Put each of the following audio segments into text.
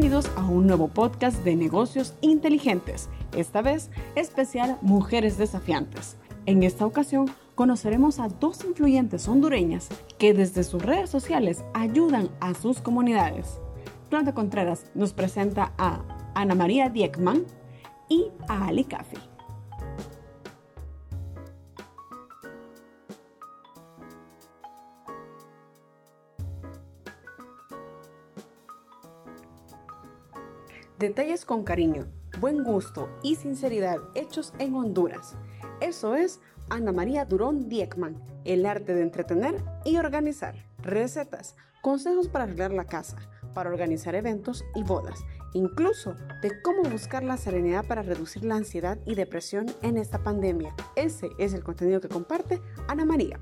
Bienvenidos a un nuevo podcast de negocios inteligentes, esta vez especial Mujeres Desafiantes. En esta ocasión conoceremos a dos influyentes hondureñas que desde sus redes sociales ayudan a sus comunidades. Planta Contreras nos presenta a Ana María Diekman y a Ali Cafi. Detalles con cariño, buen gusto y sinceridad hechos en Honduras. Eso es Ana María Durón Diekman, el arte de entretener y organizar. Recetas, consejos para arreglar la casa, para organizar eventos y bodas, incluso de cómo buscar la serenidad para reducir la ansiedad y depresión en esta pandemia. Ese es el contenido que comparte Ana María.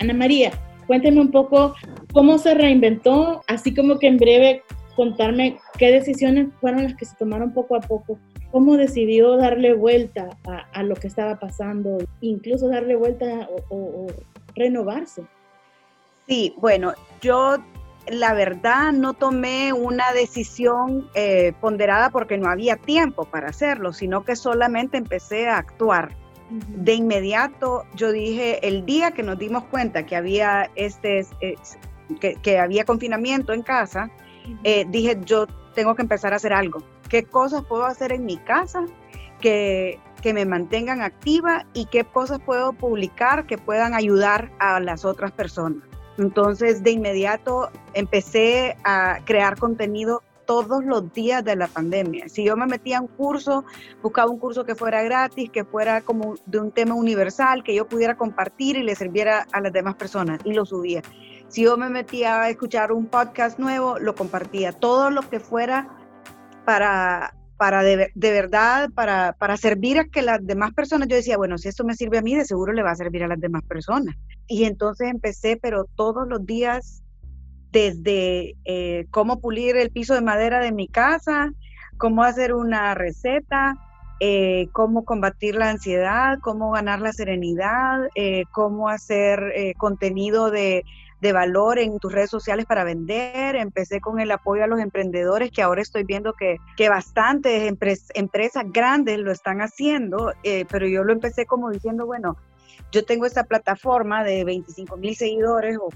Ana María, cuénteme un poco cómo se reinventó, así como que en breve contarme qué decisiones fueron las que se tomaron poco a poco, cómo decidió darle vuelta a, lo que estaba pasando, incluso darle vuelta o, renovarse. Sí, bueno, yo la verdad no tomé una decisión eh, ponderada porque no había tiempo para hacerlo, sino que solamente empecé a actuar. De inmediato yo dije, el día que nos dimos cuenta que había, este, que, había confinamiento en casa, eh, dije, yo tengo que empezar a hacer algo. ¿Qué cosas puedo hacer en mi casa que, que me mantengan activa y qué cosas puedo publicar que puedan ayudar a las otras personas? Entonces, de inmediato empecé a crear contenido todos los días de la pandemia. Si yo me metía a un curso, buscaba un curso que fuera gratis, que fuera como de un tema universal, que yo pudiera compartir y le sirviera a las demás personas y lo subía. Si yo me metía a escuchar un podcast nuevo, lo compartía. Todo lo que fuera para, para de, verdad, para, para servir a que las demás personas, yo decía, bueno, si esto me sirve a mí, de seguro le va a servir a las demás personas. Y entonces empecé, pero todos los días desde eh, cómo pulir el piso de madera de mi casa, cómo hacer una receta, eh, cómo combatir la ansiedad, cómo ganar la serenidad, eh, cómo hacer contenido de, valor en tus redes sociales para vender. Empecé con el apoyo a los emprendedores, que ahora estoy viendo que, que bastantes empresas grandes lo están haciendo, pero yo lo empecé como diciendo, bueno, yo tengo esta plataforma de 25 mil seguidores o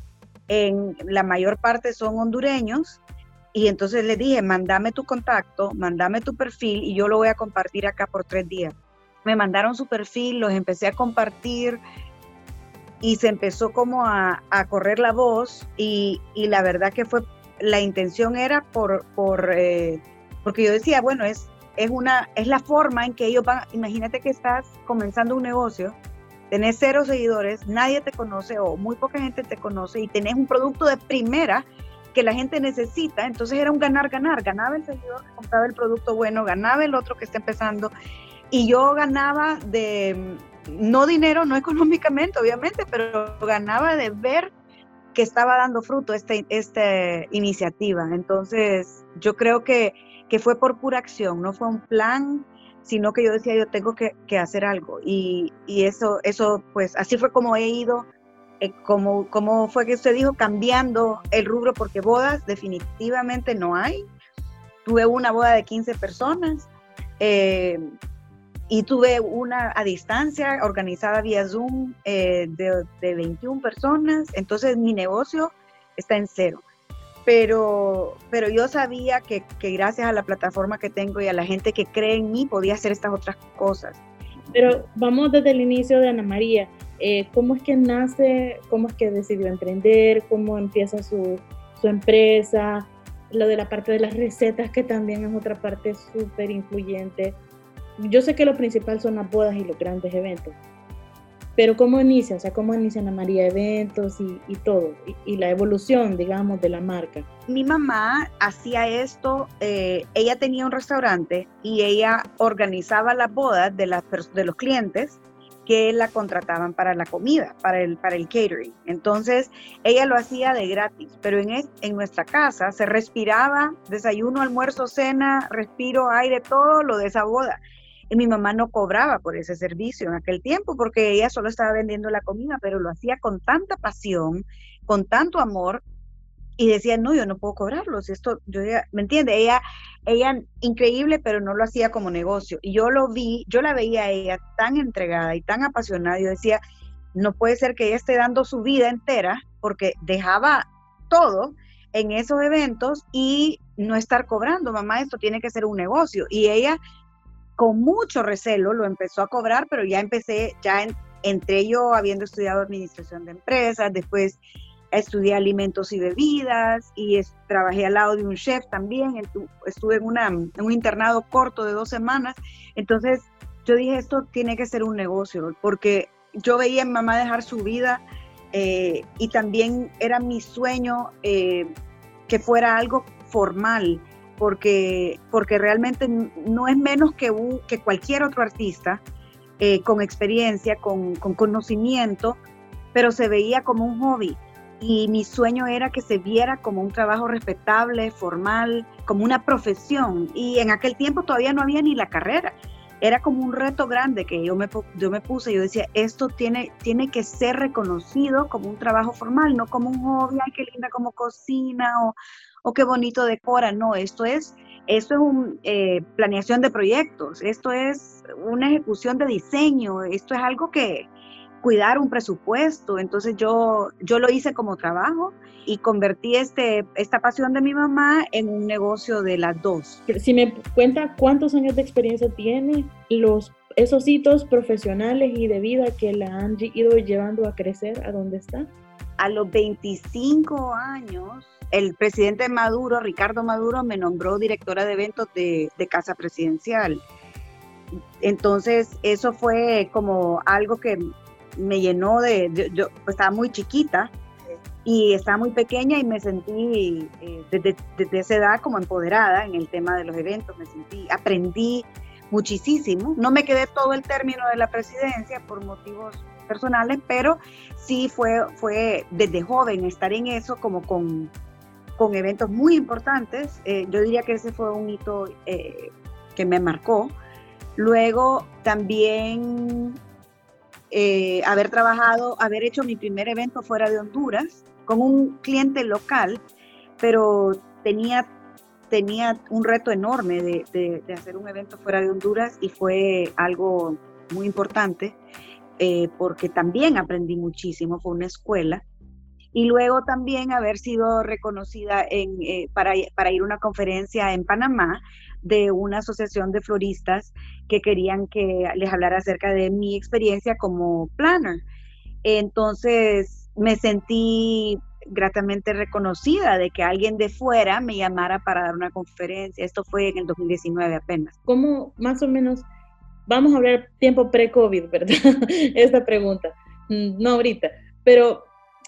en la mayor parte son hondureños. Y entonces les dije, mándame tu contacto, mándame tu perfil y yo lo voy a compartir acá por tres días. Me mandaron su perfil, los empecé a compartir y se empezó como a, correr la voz y, la verdad que fue, la intención era por, por eh, porque yo decía, bueno, es, es, una, es la forma en que ellos van, imagínate que estás comenzando un negocio tenés cero seguidores, nadie te conoce o muy poca gente te conoce y tenés un producto de primera que la gente necesita, entonces era un ganar-ganar, ganaba el seguidor que compraba el producto bueno, ganaba el otro que está empezando y yo ganaba de, no dinero, no económicamente obviamente, pero ganaba de ver que estaba dando fruto esta, esta iniciativa. Entonces yo creo que, que fue por pura acción, no fue un plan sino que yo decía, yo tengo que, hacer algo. Y, eso, eso, pues así fue como he ido, eh, como, como fue que usted dijo, cambiando el rubro, porque bodas definitivamente no hay. Tuve una boda de 15 personas eh, y tuve una a distancia organizada vía Zoom eh, de, de 21 personas. Entonces mi negocio está en cero pero, pero yo sabía que, gracias a la plataforma que tengo y a la gente que cree en mí podía hacer estas otras cosas. Pero vamos desde el inicio de Ana María. Eh, ¿Cómo es que nace? ¿Cómo es que decidió emprender? ¿Cómo empieza su, su empresa? Lo de la parte de las recetas, que también es otra parte súper influyente. Yo sé que lo principal son las bodas y los grandes eventos. Pero ¿cómo inicia? O sea, ¿cómo inicia Ana María eventos y, todo? Y, la evolución, digamos, de la marca. Mi mamá hacía esto, eh, ella tenía un restaurante y ella organizaba las bodas de, los clientes que la contrataban para la comida, para el, para el catering. Entonces, ella lo hacía de gratis, pero en, en nuestra casa se respiraba desayuno, almuerzo, cena, respiro, aire, todo lo de esa boda. Y mi mamá no cobraba por ese servicio en aquel tiempo porque ella solo estaba vendiendo la comida, pero lo hacía con tanta pasión, con tanto amor y decía, no, yo no puedo cobrarlos, esto, yo ¿me entiende? Ella, ella, increíble, pero no lo hacía como negocio. Y yo lo vi, yo la veía a ella tan entregada y tan apasionada, yo decía, no puede ser que ella esté dando su vida entera porque dejaba todo en esos eventos y no estar cobrando, mamá, esto tiene que ser un negocio. Y ella, con mucho recelo, lo empezó a cobrar, pero ya empecé, ya entré yo habiendo estudiado administración de empresas, después estudié alimentos y bebidas y trabajé al lado de un chef también, estuve en, una, en un internado corto de dos semanas, entonces yo dije, esto tiene que ser un negocio, porque yo veía a mi mamá dejar su vida eh, y también era mi sueño eh, que fuera algo formal, porque, porque realmente no es menos que, un, que cualquier otro artista eh, con experiencia, con, con conocimiento, pero se veía como un hobby y mi sueño era que se viera como un trabajo respetable, formal, como una profesión. Y en aquel tiempo todavía no había ni la carrera. Era como un reto grande que yo me, yo me puse. Yo decía, esto tiene, tiene que ser reconocido como un trabajo formal, no como un hobby, ay, qué linda como cocina o, o qué bonito decora. No, esto es, esto es una eh, planeación de proyectos, esto es una ejecución de diseño, esto es algo que, cuidar un presupuesto. Entonces yo, yo lo hice como trabajo y convertí este, esta pasión de mi mamá en un negocio de las dos. Si me cuenta cuántos años de experiencia tiene, los, esos hitos profesionales y de vida que la han ido llevando a crecer a donde está. A los 25 años, el presidente Maduro, Ricardo Maduro, me nombró directora de eventos de, Casa Presidencial. Entonces, eso fue como algo que me llenó de, yo, pues, estaba muy chiquita y estaba muy pequeña y me sentí eh, desde, desde, esa edad como empoderada en el tema de los eventos, me sentí, aprendí muchísimo, no me quedé todo el término de la presidencia por motivos personales, pero sí fue, fue desde joven estar en eso como con, con eventos muy importantes, eh, yo diría que ese fue un hito eh, que me marcó. Luego también eh, haber trabajado, haber hecho mi primer evento fuera de Honduras con un cliente local, pero tenía, tenía un reto enorme de, hacer un evento fuera de Honduras y fue algo muy importante eh, porque también aprendí muchísimo, fue una escuela. Y luego también haber sido reconocida en, eh, para, para ir a una conferencia en Panamá de una asociación de floristas que querían que les hablara acerca de mi experiencia como planner. Entonces me sentí gratamente reconocida de que alguien de fuera me llamara para dar una conferencia. Esto fue en el 2019 apenas. ¿Cómo más o menos, vamos a hablar tiempo pre-COVID, ¿verdad? Esta pregunta. Mm, no ahorita, pero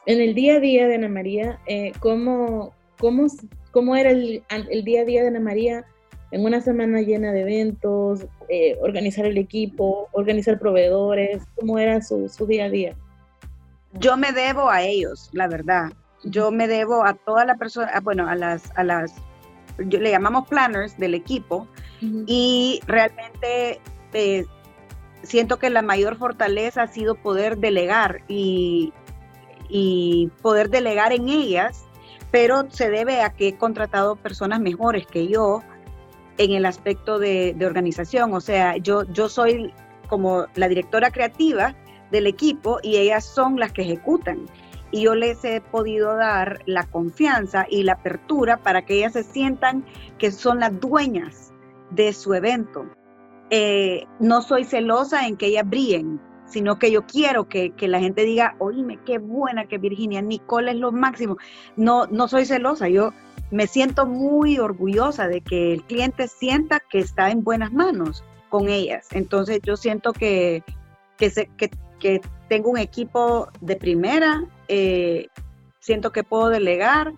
en el día a día de Ana María, eh, ¿cómo, cómo, cómo era el, el día a día de Ana María en una semana llena de eventos, eh, organizar el equipo, organizar proveedores, cómo era su, día a día. Yo me debo a ellos, la verdad. Yo me debo a toda la persona, bueno, a las, a las, le llamamos planners del equipo y realmente eh, siento que la mayor fortaleza ha sido poder delegar y, poder delegar en ellas, pero se debe a que he contratado personas mejores que yo, en el aspecto de, organización. O sea, yo, yo soy como la directora creativa del equipo y ellas son las que ejecutan. Y yo les he podido dar la confianza y la apertura para que ellas se sientan que son las dueñas de su evento. Eh, no soy celosa en que ellas brillen, sino que yo quiero que, que, la gente diga, oíme, qué buena que Virginia, Nicole es lo máximo. No, no soy celosa, yo me siento muy orgullosa de que el cliente sienta que está en buenas manos con ellas. Entonces yo siento que, que, tengo un equipo de primera, eh, siento que puedo delegar.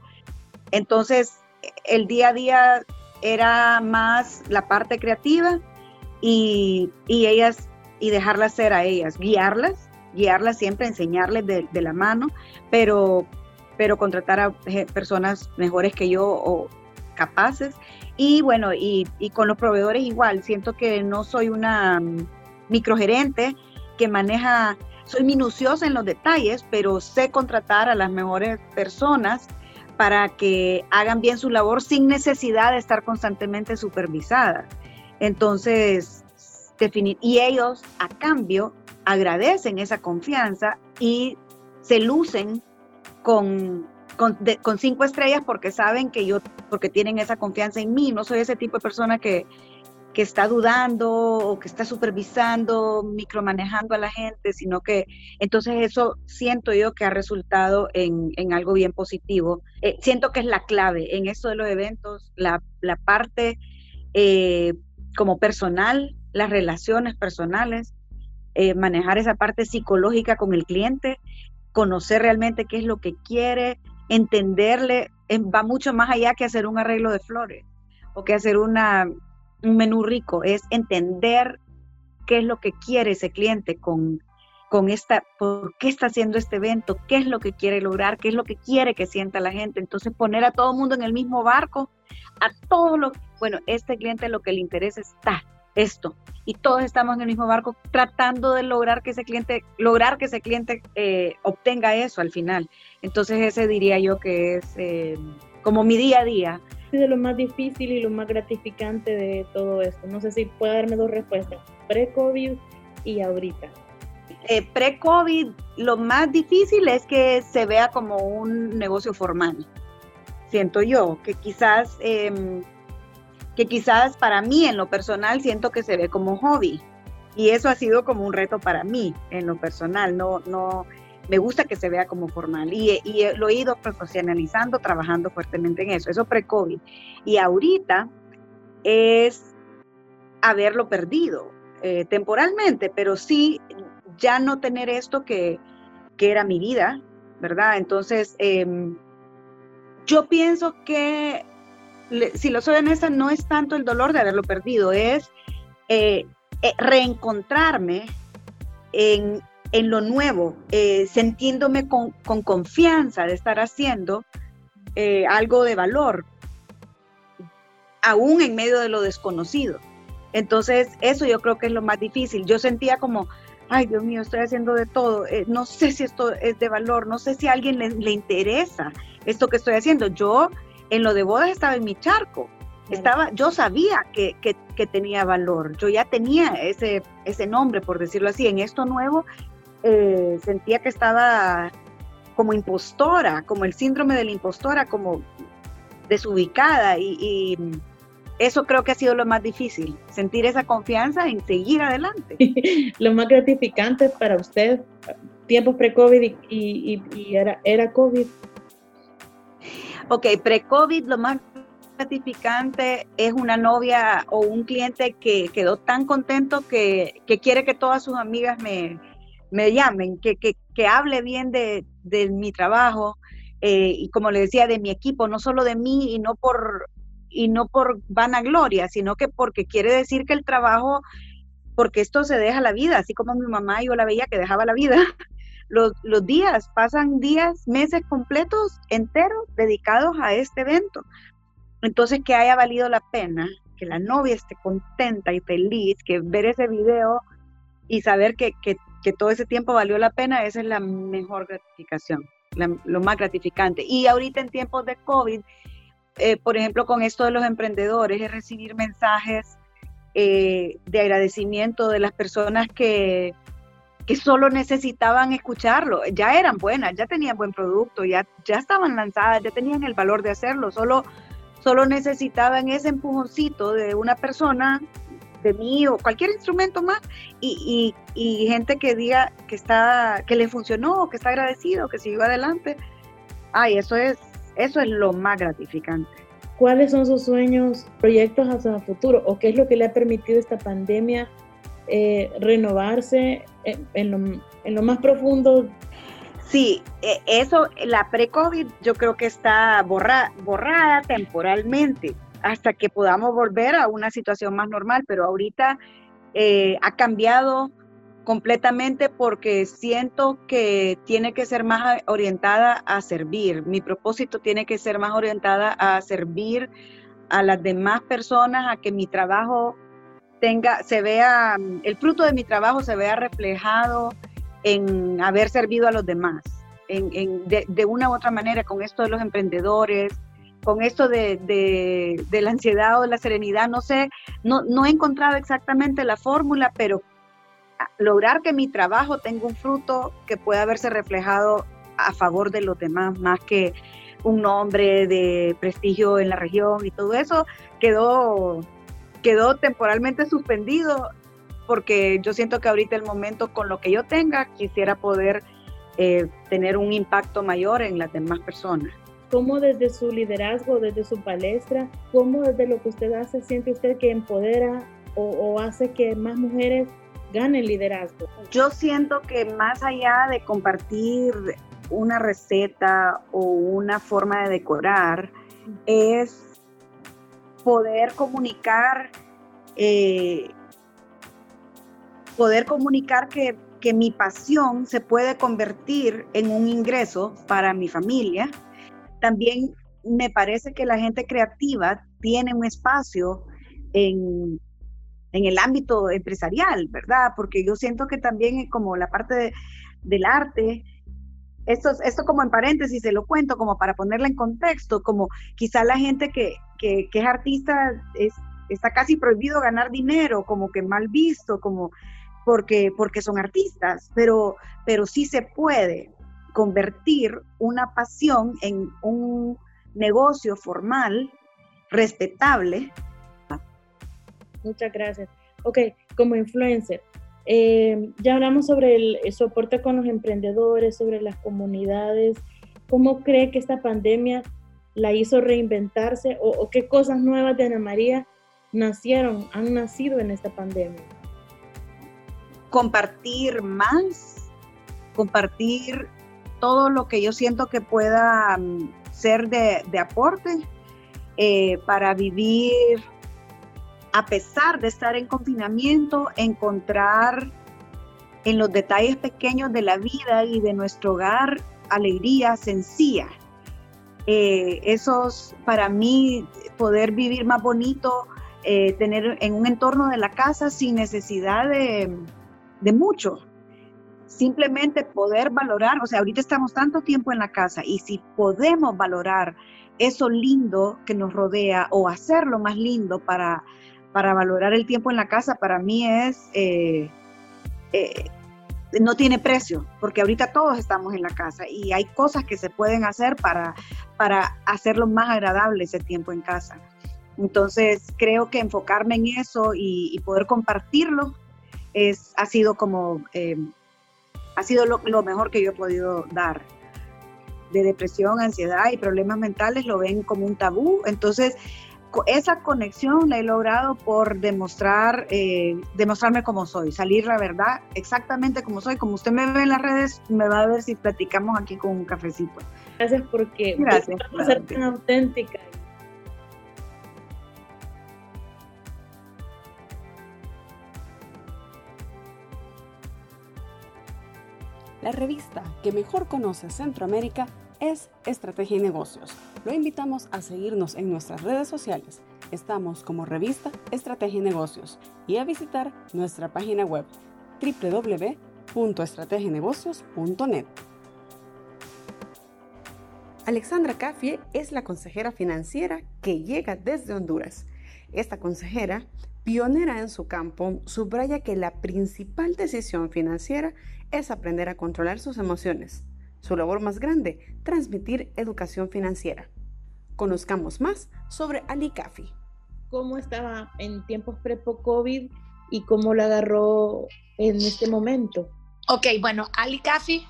Entonces, el día a día era más la parte creativa y, ellas, y dejarlas ser a ellas, guiarlas, guiarlas siempre, enseñarles de, la mano, pero, pero contratar a personas mejores que yo o capaces. Y bueno, y, y con los proveedores igual, siento que no soy una mm, microgerente que maneja soy minuciosa en los detalles, pero sé contratar a las mejores personas para que hagan bien su labor sin necesidad de estar constantemente supervisadas. Entonces, y ellos a cambio agradecen esa confianza y se lucen con, con, con, cinco estrellas porque saben que yo, porque tienen esa confianza en mí. No soy ese tipo de persona que, que está dudando o que está supervisando, micromanejando a la gente, sino que entonces eso siento yo que ha resultado en, algo bien positivo. Eh, siento que es la clave en esto de los eventos, la, parte eh, como personal, las relaciones personales, eh, manejar esa parte psicológica con el cliente, conocer realmente qué es lo que quiere, entenderle, va mucho más allá que hacer un arreglo de flores o que hacer una, un menú rico, es entender qué es lo que quiere ese cliente con, con esta, por qué está haciendo este evento, qué es lo que quiere lograr, qué es lo que quiere que sienta la gente. Entonces poner a todo el mundo en el mismo barco, a todos los, bueno, este cliente lo que le interesa está esto. Y todos estamos en el mismo barco tratando de lograr que ese cliente, lograr que ese cliente eh, obtenga eso al final. Entonces ese diría yo que es eh, como mi día a día de lo más difícil y lo más gratificante de todo esto? No sé si puede darme dos respuestas, pre-COVID y ahorita. Eh, pre-COVID, lo más difícil es que se vea como un negocio formal, siento yo, que quizás, em, que quizás para mí en lo personal siento que se ve como hobby. Y eso ha sido como un reto para mí en lo personal, no, no, me gusta que se vea como formal y, lo he ido profesionalizando, trabajando fuertemente en eso, eso pre-COVID. Y ahorita es haberlo perdido eh, temporalmente, pero sí ya no tener esto que, era mi vida, ¿verdad? Entonces, em, yo pienso que, si lo soy honesta, no es tanto el dolor de haberlo perdido, es eh, eh, reencontrarme en, en lo nuevo, eh, sintiéndome con, confianza de estar haciendo eh, algo de valor, aún en medio de lo desconocido. Entonces, eso yo creo que es lo más difícil. Yo sentía como, ay Dios mío, estoy haciendo de todo, eh, no sé si esto es de valor, no sé si a alguien le, interesa esto que estoy haciendo. Yo en lo de bodas estaba en mi charco, estaba, yo sabía que, que, tenía valor, yo ya tenía ese, ese nombre, por decirlo así. En esto nuevo eh, sentía que estaba como impostora, como el síndrome de la impostora, como desubicada y, eso creo que ha sido lo más difícil, sentir esa confianza en seguir adelante. lo más gratificante para usted, tiempos pre-COVID y, era, era COVID. Ok, pre-COVID lo más gratificante es una novia o un cliente que quedó tan contento que quiere que todas sus amigas me, me llamen, que, que, que hable bien de, de mi trabajo eh, y como le decía, de mi equipo, no solo de mí y no por y no por vanagloria, sino que porque quiere decir que el trabajo, porque esto se deja la vida, así como mi mamá yo la veía que dejaba la vida. Los, los días, pasan días, meses completos, enteros, dedicados a este evento. Entonces, que haya valido la pena, que la novia esté contenta y feliz, que ver ese video y saber que, que que todo ese tiempo valió la pena, esa es la mejor gratificación, lo más gratificante. Y ahorita en tiempos de COVID, eh, por ejemplo, con esto de los emprendedores, es recibir mensajes eh, de agradecimiento de las personas que, que solo necesitaban escucharlo. Ya eran buenas, ya tenían buen producto, ya, ya estaban lanzadas, ya tenían el valor de hacerlo, solo, solo necesitaban ese empujoncito de una persona de mí o cualquier instrumento más y, gente que diga que está que le funcionó, que está agradecido, que siguió adelante. Ay, eso es eso es lo más gratificante. ¿Cuáles son sus sueños, proyectos hacia el futuro o qué es lo que le ha permitido esta pandemia eh, renovarse en, en lo más profundo. Sí, e, eso, la pre-COVID yo creo que está borrada temporalmente hasta que podamos volver a una situación más normal, pero ahorita eh, ha cambiado completamente porque siento que tiene que ser más orientada a servir. Mi propósito tiene que ser más orientada a servir a las demás personas, a que mi trabajo tenga, se vea, el fruto de mi trabajo se vea reflejado en haber servido a los demás, en, de, de, una u otra manera, con esto de los emprendedores, con esto de, de, la ansiedad o de la serenidad, no sé, no, no he encontrado exactamente la fórmula, pero lograr que mi trabajo tenga un fruto que pueda verse reflejado a favor de los demás, más que un nombre de prestigio en la región y todo eso, quedó, quedó temporalmente suspendido porque yo siento que ahorita el momento con lo que yo tenga quisiera poder eh, tener un impacto mayor en las demás personas. ¿Cómo desde su liderazgo, desde su palestra, cómo desde lo que usted hace siente usted que empodera o hace que más mujeres gane el liderazgo? Yo siento que más allá de compartir una receta o una forma de decorar, es poder comunicar, eh, poder comunicar que, que mi pasión se puede convertir en un ingreso para mi familia. También me parece que la gente creativa tiene un espacio en, en el ámbito empresarial, ¿verdad? Porque yo siento que también como la parte del arte, esto, esto como en paréntesis se lo cuento como para ponerla en contexto, como quizá la gente que, que, es artista es, está casi prohibido ganar dinero, como que mal visto, como porque, porque son artistas, pero, pero sí se puede convertir una pasión en un negocio formal, respetable, Muchas gracias. Ok, como influencer, eh, ya hablamos sobre el, soporte con los emprendedores, sobre las comunidades. ¿Cómo cree que esta pandemia la hizo reinventarse o, qué cosas nuevas de Ana María nacieron, han nacido en esta pandemia? Compartir más, compartir todo lo que yo siento que pueda mm, ser de, aporte eh, para vivir a pesar de estar en confinamiento, encontrar en los detalles pequeños de la vida y de nuestro hogar alegría sencilla. Eh, esos, para mí, poder vivir más bonito, eh, tener en un entorno de la casa sin necesidad de, de mucho. Simplemente poder valorar, o sea, ahorita estamos tanto tiempo en la casa y si podemos valorar eso lindo que nos rodea o hacerlo más lindo para para valorar el tiempo en la casa para mí es, eh, eh, no tiene precio, porque ahorita todos estamos en la casa y hay cosas que se pueden hacer para, para hacerlo más agradable ese tiempo en casa. Entonces creo que enfocarme en eso y, poder compartirlo es, ha sido como, eh, ha sido lo, lo mejor que yo he podido dar de depresión, ansiedad y problemas mentales lo ven como un tabú. Entonces, esa conexión la he logrado por demostrar, eh, demostrarme como soy, salir la verdad exactamente como soy. Como usted me ve en las redes, me va a ver si platicamos aquí con un cafecito. Gracias porque Gracias, por ser tan auténtica. La revista que mejor conoce Centroamérica es Estrategia y Negocios. Lo invitamos a seguirnos en nuestras redes sociales. Estamos como revista Estrategia y Negocios y a visitar nuestra página web www.estrategienegocios.net. Alexandra Cafie es la consejera financiera que llega desde Honduras. Esta consejera, pionera en su campo, subraya que la principal decisión financiera es aprender a controlar sus emociones su labor más grande, transmitir educación financiera. Conozcamos más sobre Ali Kafi. ¿Cómo estaba en tiempos pre-COVID y cómo la agarró en este momento? Ok, bueno, Ali Kafi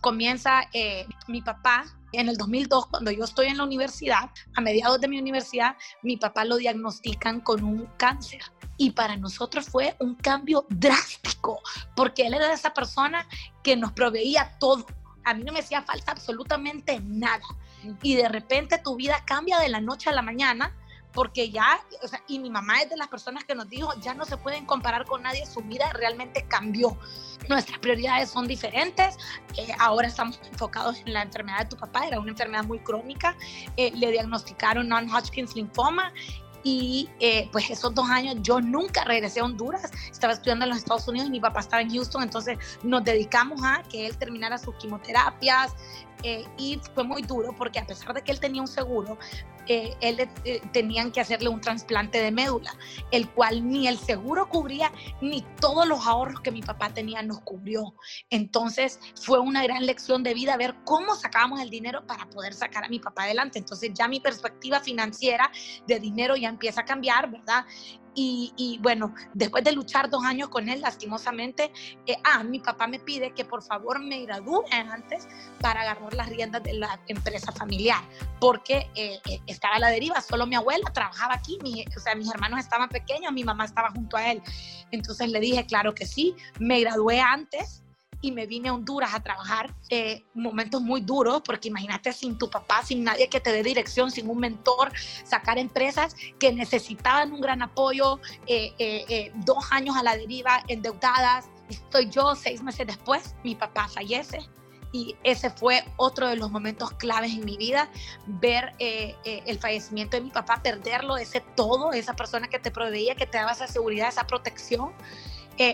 comienza eh, mi papá en el 2002, cuando yo estoy en la universidad, a mediados de mi universidad, mi papá lo diagnostican con un cáncer. Y para nosotros fue un cambio drástico, porque él era esa persona que nos proveía todo. A mí no me hacía falta absolutamente nada. Y de repente tu vida cambia de la noche a la mañana porque ya, o sea, y mi mamá es de las personas que nos dijo, ya no se pueden comparar con nadie, su vida realmente cambió. Nuestras prioridades son diferentes, eh, ahora estamos enfocados en la enfermedad de tu papá, era una enfermedad muy crónica, eh, le diagnosticaron non-Hodgkin's linfoma y eh, pues esos dos años yo nunca regresé a Honduras, estaba estudiando en los Estados Unidos y mi papá estaba en Houston, entonces nos dedicamos a que él terminara sus quimioterapias, eh, y fue muy duro porque a pesar de que él tenía un seguro, eh, él eh, tenían que hacerle un trasplante de médula, el cual ni el seguro cubría ni todos los ahorros que mi papá tenía nos cubrió. Entonces fue una gran lección de vida ver cómo sacábamos el dinero para poder sacar a mi papá adelante. Entonces ya mi perspectiva financiera de dinero ya empieza a cambiar, ¿verdad? Y, bueno, después de luchar dos años con él, lastimosamente, eh, ah, mi papá me pide que por favor me gradúe antes para agarrar las riendas de la empresa familiar, porque eh, eh, estaba a la deriva, solo mi abuela trabajaba aquí, o sea, mis hermanos estaban pequeños, mi mamá estaba junto a él. Entonces le dije, claro que sí, me gradué antes y me vine a Honduras a trabajar. Eh, momentos muy duros, porque imagínate sin tu papá, sin nadie que te dé dirección, sin un mentor, sacar empresas que necesitaban un gran apoyo, eh, eh, dos años a la deriva, endeudadas. Estoy yo seis meses después, mi papá fallece. Y ese fue otro de los momentos claves en mi vida, ver el fallecimiento de mi papá, perderlo, ese todo, esa persona que te proveía, que te daba esa seguridad, esa protección.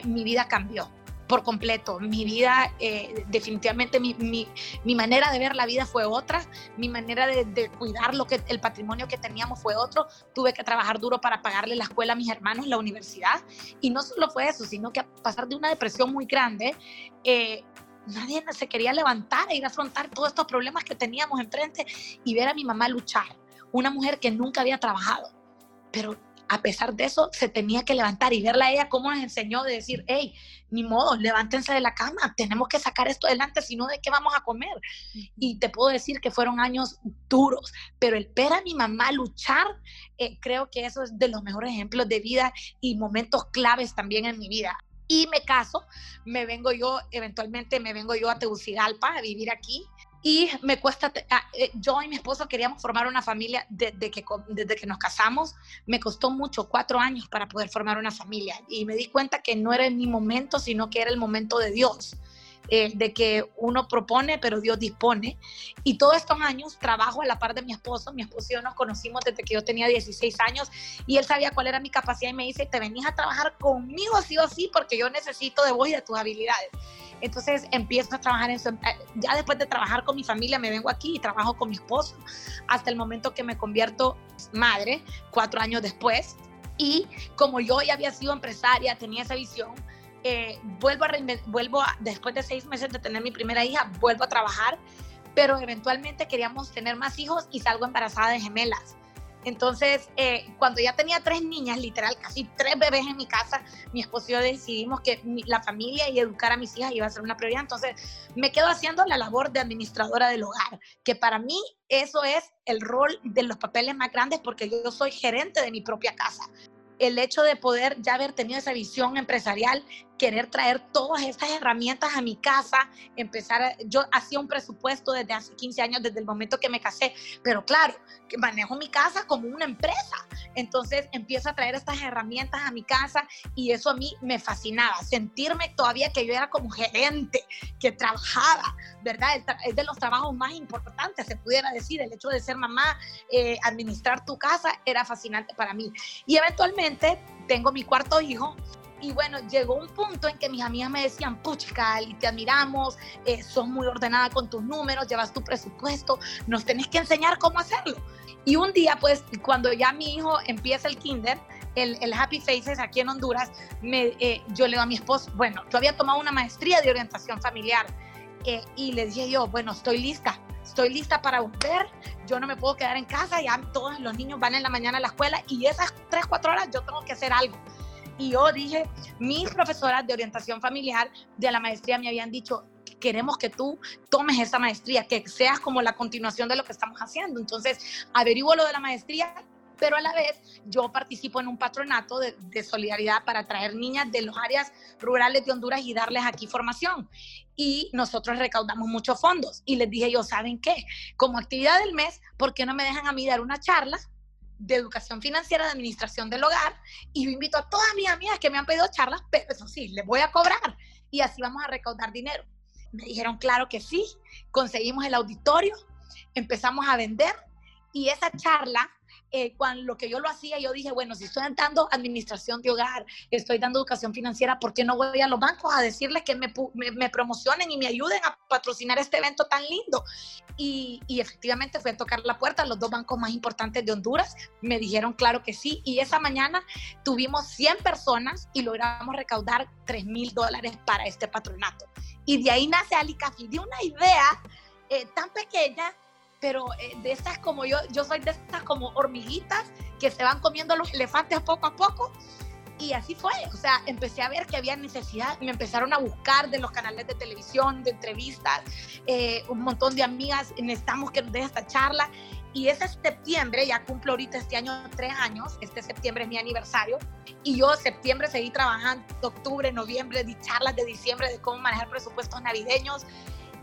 mi vida cambió por completo. Mi vida, eh, definitivamente mi, mi, mi, manera de ver la vida fue otra, mi manera de, cuidar lo que, el patrimonio que teníamos fue otro. Tuve que trabajar duro para pagarle la escuela a mis hermanos, la universidad. Y no solo fue eso, sino que a pasar de una depresión muy grande, eh, nadie se quería levantar e ir a afrontar todos estos problemas que teníamos enfrente y ver a mi mamá luchar. Una mujer que nunca había trabajado, pero a pesar de eso, se tenía que levantar y verla a ella cómo nos enseñó de decir, hey, ni modo, levántense de la cama, tenemos que sacar esto adelante, si no, ¿de qué vamos a comer? Y te puedo decir que fueron años duros, pero el ver a mi mamá luchar, eh, creo que eso es de los mejores ejemplos de vida y momentos claves también en mi vida. Y me caso, me vengo yo, eventualmente me vengo yo a Tegucigalpa a vivir aquí y me cuesta, ah, eh, yo y mi esposo queríamos formar una familia desde que, desde que nos casamos. Me costó mucho, cuatro años para poder formar una familia. Y me di cuenta que no era mi momento, sino que era el momento de Dios. Eh, de que uno propone, pero Dios dispone. Y todos estos años trabajo a la par de mi esposo. Mi esposo y yo nos conocimos desde que yo tenía 16 años y él sabía cuál era mi capacidad y me dice, te venís a trabajar conmigo sí o sí porque yo necesito de vos y de tus habilidades. Entonces empiezo a trabajar en eh, ya después de trabajar con mi familia me vengo aquí y trabajo con mi esposo hasta el momento que me convierto madre, cuatro años después. Y como yo ya había sido empresaria, tenía esa visión, eh, vuelvo, a vuelvo después de seis meses de tener mi primera hija, vuelvo a trabajar, pero eventualmente queríamos tener más hijos y salgo embarazada de gemelas. Entonces, eh, cuando ya tenía tres niñas, literal, casi tres bebés en mi casa, mi esposo y yo decidimos que la familia y educar a mis hijas iba a ser una prioridad. Entonces, me quedo haciendo la labor de administradora del hogar, que para mí eso es el rol de los papeles más grandes porque yo soy gerente de mi propia casa el hecho de poder ya haber tenido esa visión empresarial querer traer todas estas herramientas a mi casa, empezar, yo hacía un presupuesto desde hace 15 años, desde el momento que me casé, pero claro, que manejo mi casa como una empresa, entonces empiezo a traer estas herramientas a mi casa y eso a mí me fascinaba, sentirme todavía que yo era como gerente, que trabajaba, ¿verdad? Es de los trabajos más importantes, se pudiera decir, el hecho de ser mamá, eh, administrar tu casa era fascinante para mí. Y eventualmente tengo mi cuarto hijo y bueno, llegó un punto en que mis amigas me decían, puchica, te admiramos, eh, sos muy ordenada con tus números, llevas tu presupuesto, nos tenés que enseñar cómo hacerlo. Y un día, pues, cuando ya mi hijo empieza el kinder, el, el Happy Faces aquí en Honduras, me, eh, yo le digo a mi esposo, bueno, yo había tomado una maestría de orientación familiar eh, y le dije yo, bueno, estoy lista, estoy lista para volver, yo no me puedo quedar en casa, ya todos los niños van en la mañana a la escuela y esas tres, cuatro horas yo tengo que hacer algo. Y yo dije, mis profesoras de orientación familiar de la maestría me habían dicho, queremos que tú tomes esa maestría, que seas como la continuación de lo que estamos haciendo. Entonces, averiguo lo de la maestría, pero a la vez yo participo en un patronato de, solidaridad para traer niñas de las áreas rurales de Honduras y darles aquí formación. Y nosotros recaudamos muchos fondos. Y les dije yo, ¿saben qué? Como actividad del mes, ¿por qué no me dejan a mí dar una charla de educación financiera, de administración del hogar? Y yo invito a todas mis amigas que me han pedido charlas, pero eso sí, les voy a cobrar. Y así vamos a recaudar dinero. Me dijeron, claro que sí. Conseguimos el auditorio, empezamos a vender y esa charla eh, cuando lo que yo lo hacía, yo dije, bueno, si estoy dando administración de hogar, estoy dando educación financiera, ¿por qué no voy a los bancos a decirles que me, me, promocionen y me ayuden a patrocinar este evento tan lindo? Y, y, efectivamente fui a tocar la puerta los dos bancos más importantes de Honduras, me dijeron claro que sí, y esa mañana tuvimos 100 personas y logramos recaudar 3 mil dólares para este patronato. Y de ahí nace Ali de una idea eh, tan pequeña pero eh, de esas como yo, yo soy de estas como hormiguitas que se van comiendo los elefantes poco a poco. Y así fue, o sea, empecé a ver que había necesidad, me empezaron a buscar de los canales de televisión, de entrevistas, eh, un montón de amigas, necesitamos que nos dé esta charla. Y ese septiembre, ya cumplo ahorita este año tres años, este septiembre es mi aniversario, y yo septiembre seguí trabajando, octubre, noviembre, di charlas de diciembre de cómo manejar presupuestos navideños,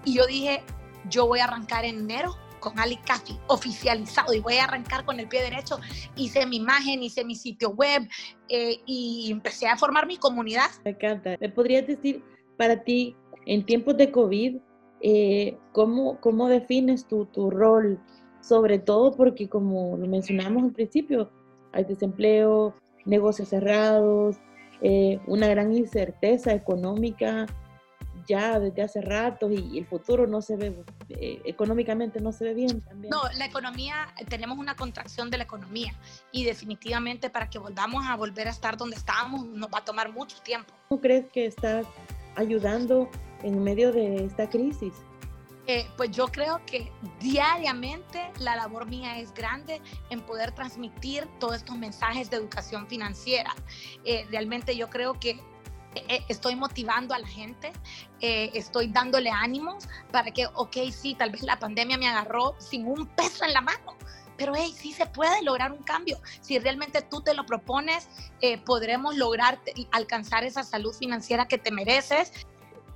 y yo dije, yo voy a arrancar en enero con Ali Café oficializado y voy a arrancar con el pie derecho. Hice mi imagen, hice mi sitio web eh, y empecé a formar mi comunidad. Me encanta. ¿Me podrías decir para ti, en tiempos de COVID, eh, ¿cómo, ¿cómo, defines tu, tu rol? Sobre todo porque, como lo mencionamos al principio, hay desempleo, negocios cerrados, eh, una gran incerteza económica ya desde hace rato y el futuro no se ve, eh, económicamente no se ve bien también. No, la economía, tenemos una contracción de la economía y definitivamente para que volvamos a volver a estar donde estábamos nos va a tomar mucho tiempo. ¿Cómo crees que estás ayudando en medio de esta crisis? Eh, pues yo creo que diariamente la labor mía es grande en poder transmitir todos estos mensajes de educación financiera. Eh, realmente yo creo que estoy motivando a la gente, eh, estoy dándole ánimos para que, ok, sí, tal vez la pandemia me agarró sin un peso en la mano, pero hey, sí se puede lograr un cambio. Si realmente tú te lo propones, eh, podremos lograr alcanzar esa salud financiera que te mereces.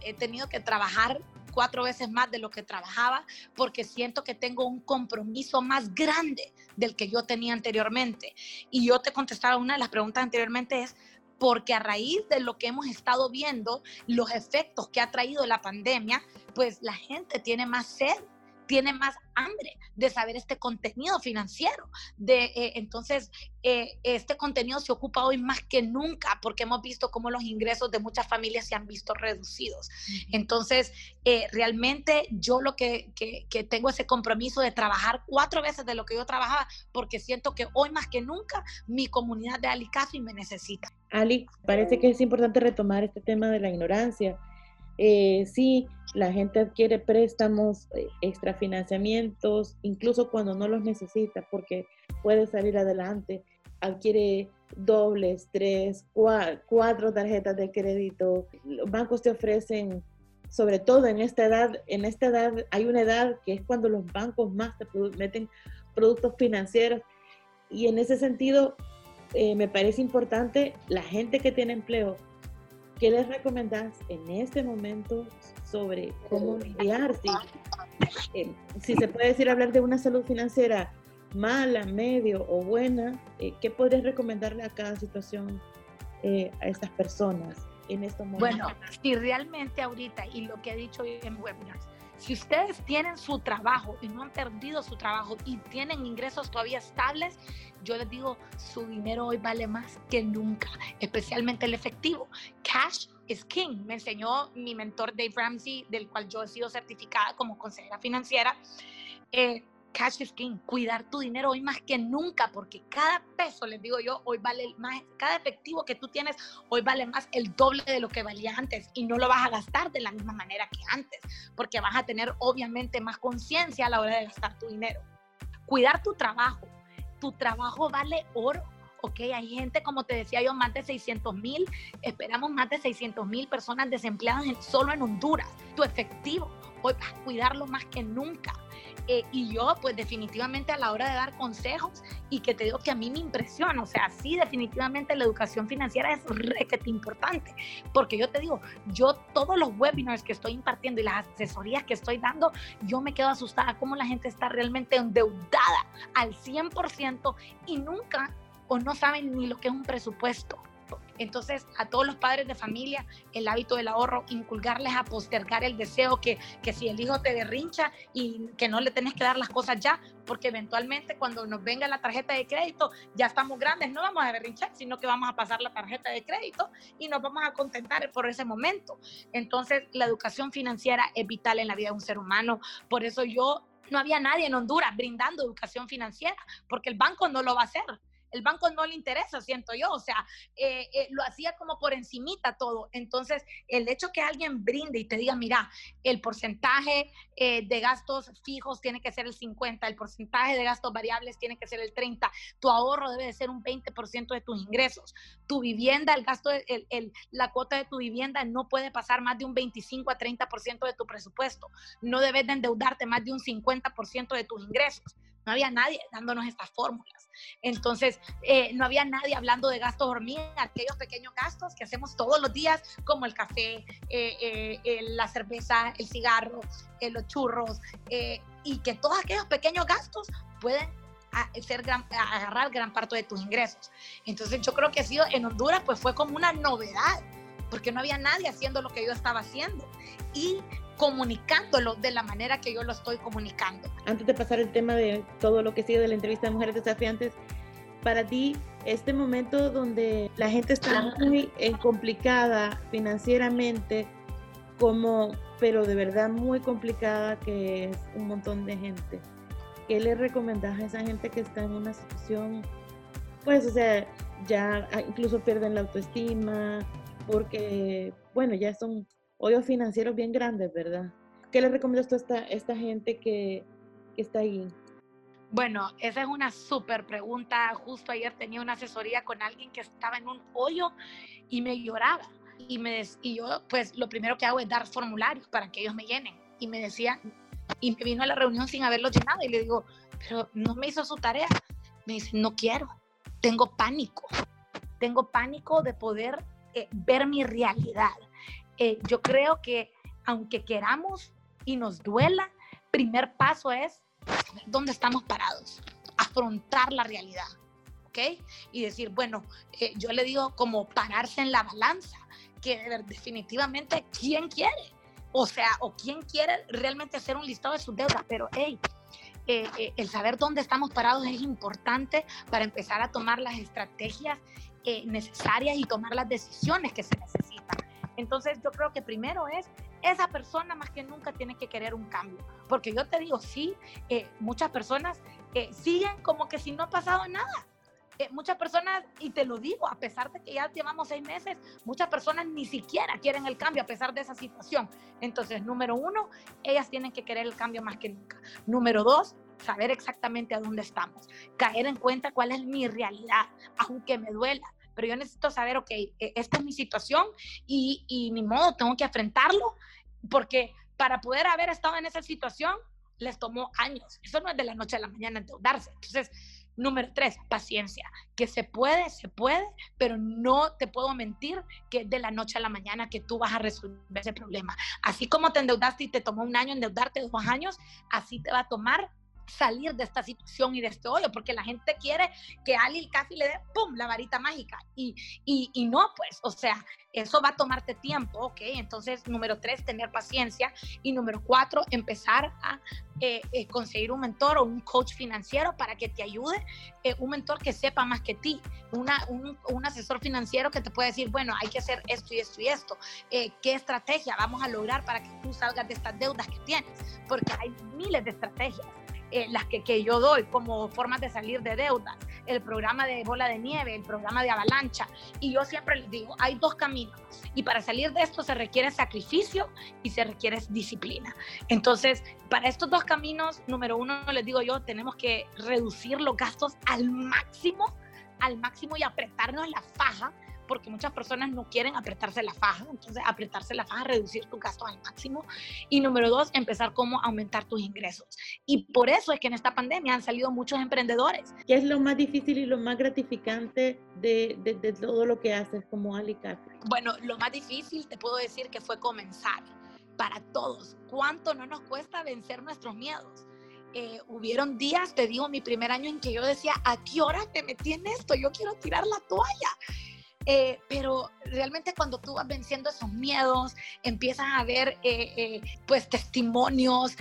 He tenido que trabajar cuatro veces más de lo que trabajaba porque siento que tengo un compromiso más grande del que yo tenía anteriormente. Y yo te contestaba una de las preguntas anteriormente es, porque a raíz de lo que hemos estado viendo, los efectos que ha traído la pandemia, pues la gente tiene más sed tiene más hambre de saber este contenido financiero. De, eh, entonces, eh, este contenido se ocupa hoy más que nunca porque hemos visto cómo los ingresos de muchas familias se han visto reducidos. Entonces, eh, realmente yo lo que, que, que, tengo ese compromiso de trabajar cuatro veces de lo que yo trabajaba porque siento que hoy más que nunca mi comunidad de Alicafi me necesita. Ali, parece que es importante retomar este tema de la ignorancia eh, sí, la gente adquiere préstamos, eh, extrafinanciamientos, incluso cuando no los necesita, porque puede salir adelante, adquiere dobles, tres, cuatro tarjetas de crédito. Los bancos te ofrecen, sobre todo en esta edad, en esta edad hay una edad que es cuando los bancos más te meten productos financieros y en ese sentido eh, me parece importante la gente que tiene empleo ¿Qué les recomendás en este momento sobre cómo lidiar? Si, eh, si se puede decir hablar de una salud financiera mala, medio o buena, eh, ¿qué podrías recomendarle a cada situación eh, a estas personas en estos momentos? Bueno, si realmente ahorita, y lo que he dicho en webinars, si ustedes tienen su trabajo y no han perdido su trabajo y tienen ingresos todavía estables, yo les digo, su dinero hoy vale más que nunca, especialmente el efectivo. Cash is king. Me enseñó mi mentor Dave Ramsey, del cual yo he sido certificada como consejera financiera. Eh, cash is king, cuidar tu dinero hoy más que nunca, porque cada peso, les digo yo, hoy vale más, cada efectivo que tú tienes, hoy vale más el doble de lo que valía antes y no lo vas a gastar de la misma manera que antes, porque vas a tener obviamente más conciencia a la hora de gastar tu dinero. Cuidar tu trabajo, tu trabajo vale oro. ¿ok? Hay gente, como te decía yo, más de 600 mil, esperamos más de 600 mil personas desempleadas solo en Honduras. Tu efectivo, hoy vas a cuidarlo más que nunca. Eh, y yo, pues definitivamente a la hora de dar consejos y que te digo que a mí me impresiona, o sea, sí, definitivamente la educación financiera es requete importante, porque yo te digo, yo todos los webinars que estoy impartiendo y las asesorías que estoy dando, yo me quedo asustada cómo la gente está realmente endeudada al 100% y nunca o no saben ni lo que es un presupuesto. Entonces, a todos los padres de familia, el hábito del ahorro, inculcarles a postergar el deseo que, que si el hijo te derrincha y que no le tenés que dar las cosas ya, porque eventualmente cuando nos venga la tarjeta de crédito, ya estamos grandes, no vamos a derrinchar, sino que vamos a pasar la tarjeta de crédito y nos vamos a contentar por ese momento. Entonces, la educación financiera es vital en la vida de un ser humano. Por eso yo no había nadie en Honduras brindando educación financiera, porque el banco no lo va a hacer el banco no le interesa, siento yo, o sea, eh, eh, lo hacía como por encimita todo. Entonces, el hecho que alguien brinde y te diga, mira, el porcentaje eh, de gastos fijos tiene que ser el 50, el porcentaje de gastos variables tiene que ser el 30, tu ahorro debe de ser un 20% de tus ingresos, tu vivienda, el gasto, la cuota de tu vivienda no puede pasar más de un 25 a 30% de tu presupuesto, no debes de endeudarte más de un 50% de tus ingresos. No había nadie dándonos estas fórmulas. Entonces, eh, no había nadie hablando de gastos hormiga, aquellos pequeños gastos que hacemos todos los días, como el café, eh, eh, la cerveza, el cigarro, los churros, y que todos aquellos pequeños gastos pueden ser agarrar gran parte de tus ingresos. Entonces, yo creo que ha sido en Honduras, pues fue como una novedad, porque no había nadie haciendo lo que yo estaba haciendo. Y comunicándolo de la manera que yo lo estoy comunicando. Antes de pasar el tema de todo lo que sigue de la entrevista de Mujeres Desafiantes, para ti, este momento donde la gente está muy complicada financieramente, como, pero de verdad muy complicada, que es un montón de gente, ¿qué le recomendás a esa gente que está en una situación, pues, o sea, ya incluso pierden la autoestima, porque, bueno, ya son hoyos financieros bien grandes, ¿verdad? ¿Qué le recomiendas tú a esta, esta gente que, que está ahí? Bueno, esa es una súper pregunta. Justo ayer tenía una asesoría con alguien que estaba en un hoyo y me lloraba. Y, me, y yo, pues, lo primero que hago es dar formularios para que ellos me llenen. Y me decían, y me vino a la reunión sin haberlo llenado. Y le digo, pero no me hizo su tarea. Me dice, no quiero, tengo pánico. Tengo pánico de poder eh, ver mi realidad. Eh, yo creo que aunque queramos y nos duela, primer paso es saber dónde estamos parados, afrontar la realidad, ¿ok? Y decir, bueno, eh, yo le digo como pararse en la balanza, que definitivamente, ¿quién quiere? O sea, o quién quiere realmente hacer un listado de sus deudas, pero hey, eh, el saber dónde estamos parados es importante para empezar a tomar las estrategias necesarias y tomar las decisiones que se necesitan. Entonces yo creo que primero es, esa persona más que nunca tiene que querer un cambio. Porque yo te digo, sí, eh, muchas personas eh, siguen como que si no ha pasado nada. Eh, muchas personas, y te lo digo, a pesar de que ya llevamos seis meses, muchas personas ni siquiera quieren el cambio a pesar de esa situación. Entonces, número uno, ellas tienen que querer el cambio más que nunca. Número dos, saber exactamente a dónde estamos, caer en cuenta cuál es mi realidad, aunque me duela, pero yo necesito saber, ok, e, esta es mi situación y, y ni modo, tengo que enfrentarlo, porque para poder haber estado en esa situación les tomó años. Eso no es de la noche a la mañana endeudarse. Entonces, número tres, paciencia. Que se puede, se puede, pero no te puedo mentir que es de la noche a la mañana que tú vas a resolver ese problema. Así como te endeudaste y te tomó un año endeudarte, dos años, así te va a tomar salir de esta situación y de este hoyo, porque la gente quiere que Ali casi le dé, ¡pum!, la varita mágica. Y, y, y, no, pues, o sea, eso va a tomarte tiempo, ¿ok? Entonces, número tres, tener paciencia. Y número cuatro, empezar a eh, eh, conseguir un mentor o un coach financiero para que te ayude, eh, un mentor que sepa más que ti, una, un, un, asesor financiero que te puede decir, bueno, hay que hacer esto y esto y esto, qué estrategia vamos a lograr para que tú salgas de estas deudas que tienes, porque hay miles de estrategias. Eh, las que, que, yo doy como formas de salir de deudas, el programa de bola de nieve, el programa de avalancha. Y yo siempre les digo, hay dos caminos. Y para salir de esto se requiere sacrificio y se requiere disciplina. Entonces, para estos dos caminos, número uno, les digo yo, tenemos que reducir los gastos al máximo al máximo y apretarnos la faja porque muchas personas no quieren apretarse la faja, entonces apretarse la faja, reducir tus gastos al máximo. Y número dos, empezar cómo aumentar tus ingresos. Y por eso es que en esta pandemia han salido muchos emprendedores. ¿Qué es lo más difícil y lo más gratificante de, de, todo lo que haces como Alicate? Bueno, lo más difícil te puedo decir que fue comenzar para todos. ¿Cuánto no nos cuesta vencer nuestros miedos? Eh, hubieron días, te digo, mi primer año en que yo decía, ¿a qué hora te metí en esto? Yo quiero tirar la toalla. Eh, pero realmente cuando tú vas venciendo esos miedos, empiezas a ver eh, eh, pues testimonios,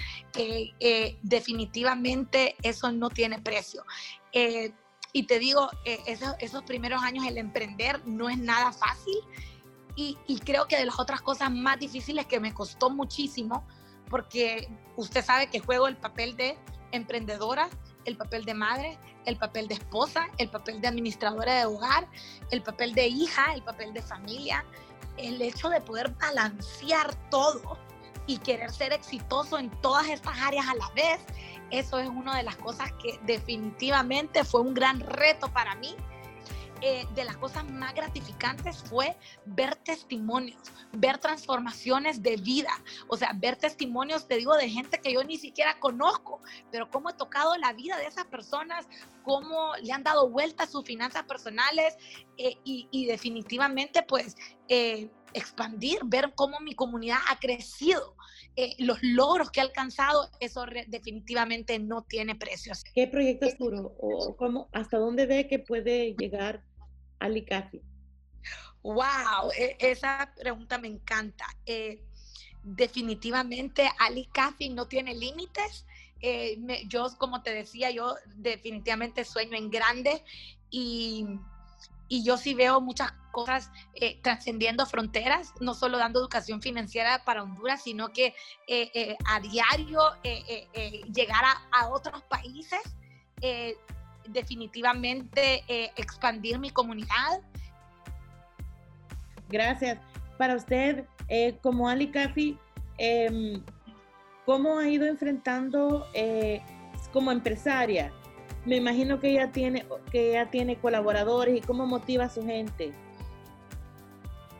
definitivamente eso no tiene precio. y te digo, esos, esos, primeros años el emprender no es nada fácil y, y creo que de las otras cosas más difíciles que me costó muchísimo, porque usted sabe que juego el papel de emprendedora, el papel de madre, el papel de esposa, el papel de administradora de hogar, el papel de hija, el papel de familia, el hecho de poder balancear todo y querer ser exitoso en todas estas áreas a la vez, eso es una de las cosas que definitivamente fue un gran reto para mí eh, de las cosas más gratificantes fue ver testimonios, ver transformaciones de vida, o sea, ver testimonios, te digo, de gente que yo ni siquiera conozco, pero cómo he tocado la vida de esas personas, cómo le han dado vuelta a sus finanzas personales eh, y, definitivamente pues eh, expandir, ver cómo mi comunidad ha crecido. los logros que ha alcanzado, eso definitivamente no tiene precios. ¿Qué proyecto es puro? ¿O cómo, hasta dónde ve que puede llegar Ali Wow, e, esa pregunta me encanta. Eh, definitivamente Ali Cafi no tiene límites. Eh, yo, como te decía, yo definitivamente sueño en grande y, yo sí veo muchas cosas eh, trascendiendo fronteras, no solo dando educación financiera para Honduras, sino que a diario llegar a, otros países definitivamente eh, expandir mi comunidad. Gracias. Para usted, eh, como Ali Cafi, em, ¿cómo ha ido enfrentando eh, como empresaria? Me imagino que ella tiene, que ella tiene colaboradores y cómo motiva a su gente.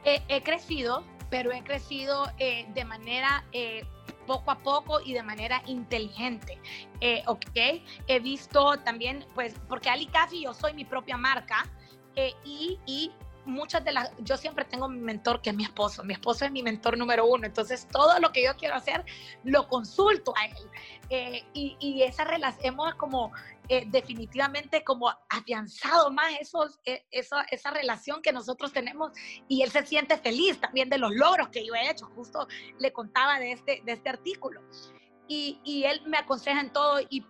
he crecido, pero he crecido de manera poco a poco y de manera inteligente. Eh, he visto también, pues, porque Ali Cafi yo soy mi propia marca eh, y, y muchas de las, yo siempre tengo mi mentor que es mi esposo, mi esposo es mi mentor número uno, entonces todo lo que yo quiero hacer lo consulto a él. Eh, y, y, esa relación, hemos como eh, definitivamente como afianzado más esos, eh, esa, relación que nosotros tenemos y él se siente feliz también de los logros que yo he hecho, justo le contaba de este, de este artículo. Y, y él me aconseja en todo y,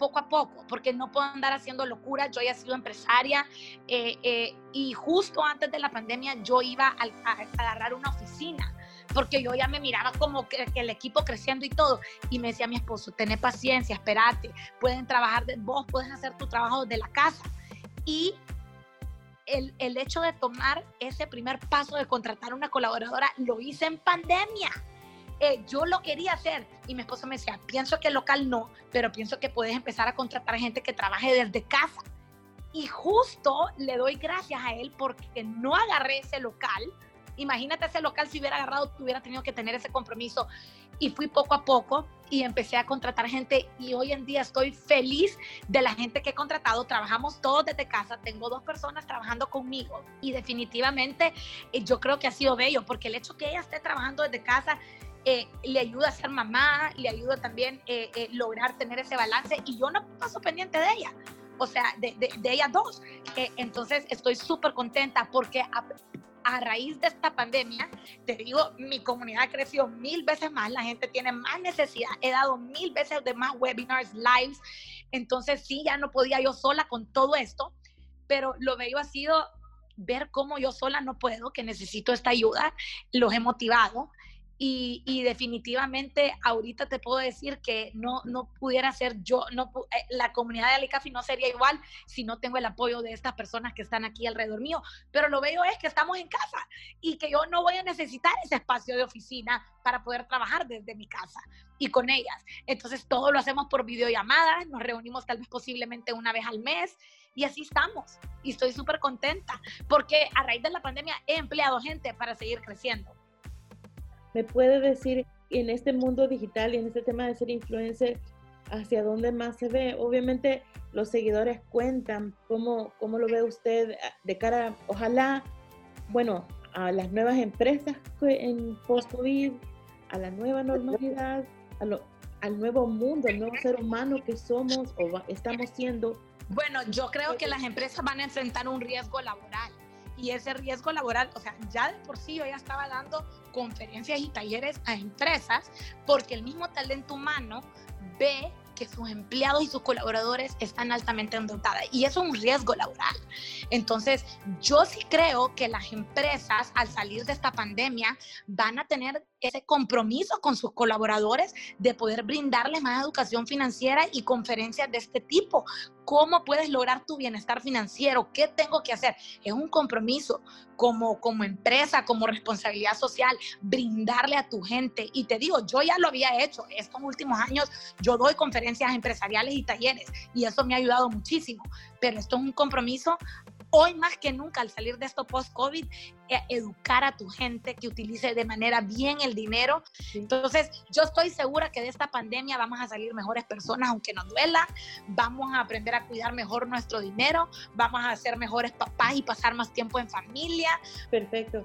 poco a poco, porque no puedo andar haciendo locuras. Yo ya he sido empresaria eh, y justo antes de la pandemia yo iba a, a agarrar una oficina porque yo ya me miraba como que, el equipo creciendo y todo. Y me decía mi esposo, ten paciencia, espérate, pueden trabajar, de, vos puedes hacer tu trabajo desde la casa. Y el, el, hecho de tomar ese primer paso de contratar una colaboradora lo hice en pandemia. Eh, yo lo quería hacer y mi esposo me decía, pienso que local no, pero pienso que puedes empezar a contratar gente que trabaje desde casa. Y justo le doy gracias a él porque no agarré ese local, Imagínate ese local si hubiera agarrado, hubiera tenido que tener ese compromiso. Y fui poco a poco y empecé a contratar gente y hoy en día estoy feliz de la gente que he contratado. Trabajamos todos desde casa. Tengo dos personas trabajando conmigo y definitivamente eh, yo creo que ha sido bello porque el hecho que ella esté trabajando desde casa eh, le ayuda a ser mamá, le ayuda también eh, lograr tener ese balance y yo no paso pendiente de ella o sea, de, de, ellas dos. entonces estoy súper contenta porque a raíz de esta pandemia, te digo, mi comunidad ha crecido mil veces más, la gente tiene más necesidad, he dado mil veces de más webinars, lives, entonces sí, ya no podía yo sola con todo esto, pero lo bello ha sido ver cómo yo sola no puedo, que necesito esta ayuda, los he motivado y, definitivamente ahorita te puedo decir que no, no pudiera ser yo, no, eh, la comunidad de Alicafi no sería igual si no tengo el apoyo de estas personas que están aquí alrededor mío. Pero lo veo es que estamos en casa y que yo no voy a necesitar ese espacio de oficina para poder trabajar desde mi casa y con ellas. Entonces todo lo hacemos por videollamadas, nos reunimos tal vez posiblemente una vez al mes y así estamos. Y estoy súper contenta porque a raíz de la pandemia he empleado gente para seguir creciendo ¿Me puede decir en este mundo digital y en este tema de ser influencer, hacia dónde más se ve? Obviamente los seguidores cuentan cómo, cómo lo ve usted de cara, ojalá, bueno, a las nuevas empresas en post-COVID, a la nueva normalidad, al nuevo mundo, al nuevo ser humano que somos o estamos siendo. Bueno, yo creo que las empresas van a enfrentar un riesgo laboral y ese riesgo laboral, o sea, ya de por sí yo ya estaba dando conferencias y talleres a empresas porque el mismo talento humano ve que sus empleados y sus colaboradores están altamente endeudadas y eso es un riesgo laboral. Entonces, yo sí creo que las empresas al salir de esta pandemia van a tener ese compromiso con sus colaboradores de poder brindarles más educación financiera y conferencias de este tipo. ¿Cómo puedes lograr tu bienestar financiero? ¿Qué tengo que hacer? Es un compromiso como, como empresa, como responsabilidad social, brindarle a tu gente. Y te digo, yo ya lo había hecho. Estos últimos años yo doy conferencias empresariales y talleres y eso me ha ayudado muchísimo. Pero esto es un compromiso hoy más que nunca al salir de esto post-COVID, eh, educar a tu gente que utilice de manera bien el dinero. Entonces, yo estoy segura que de esta pandemia vamos a salir mejores personas, aunque nos duela, vamos a aprender a cuidar mejor nuestro dinero, vamos a ser mejores papás y pasar más tiempo en familia. Perfecto.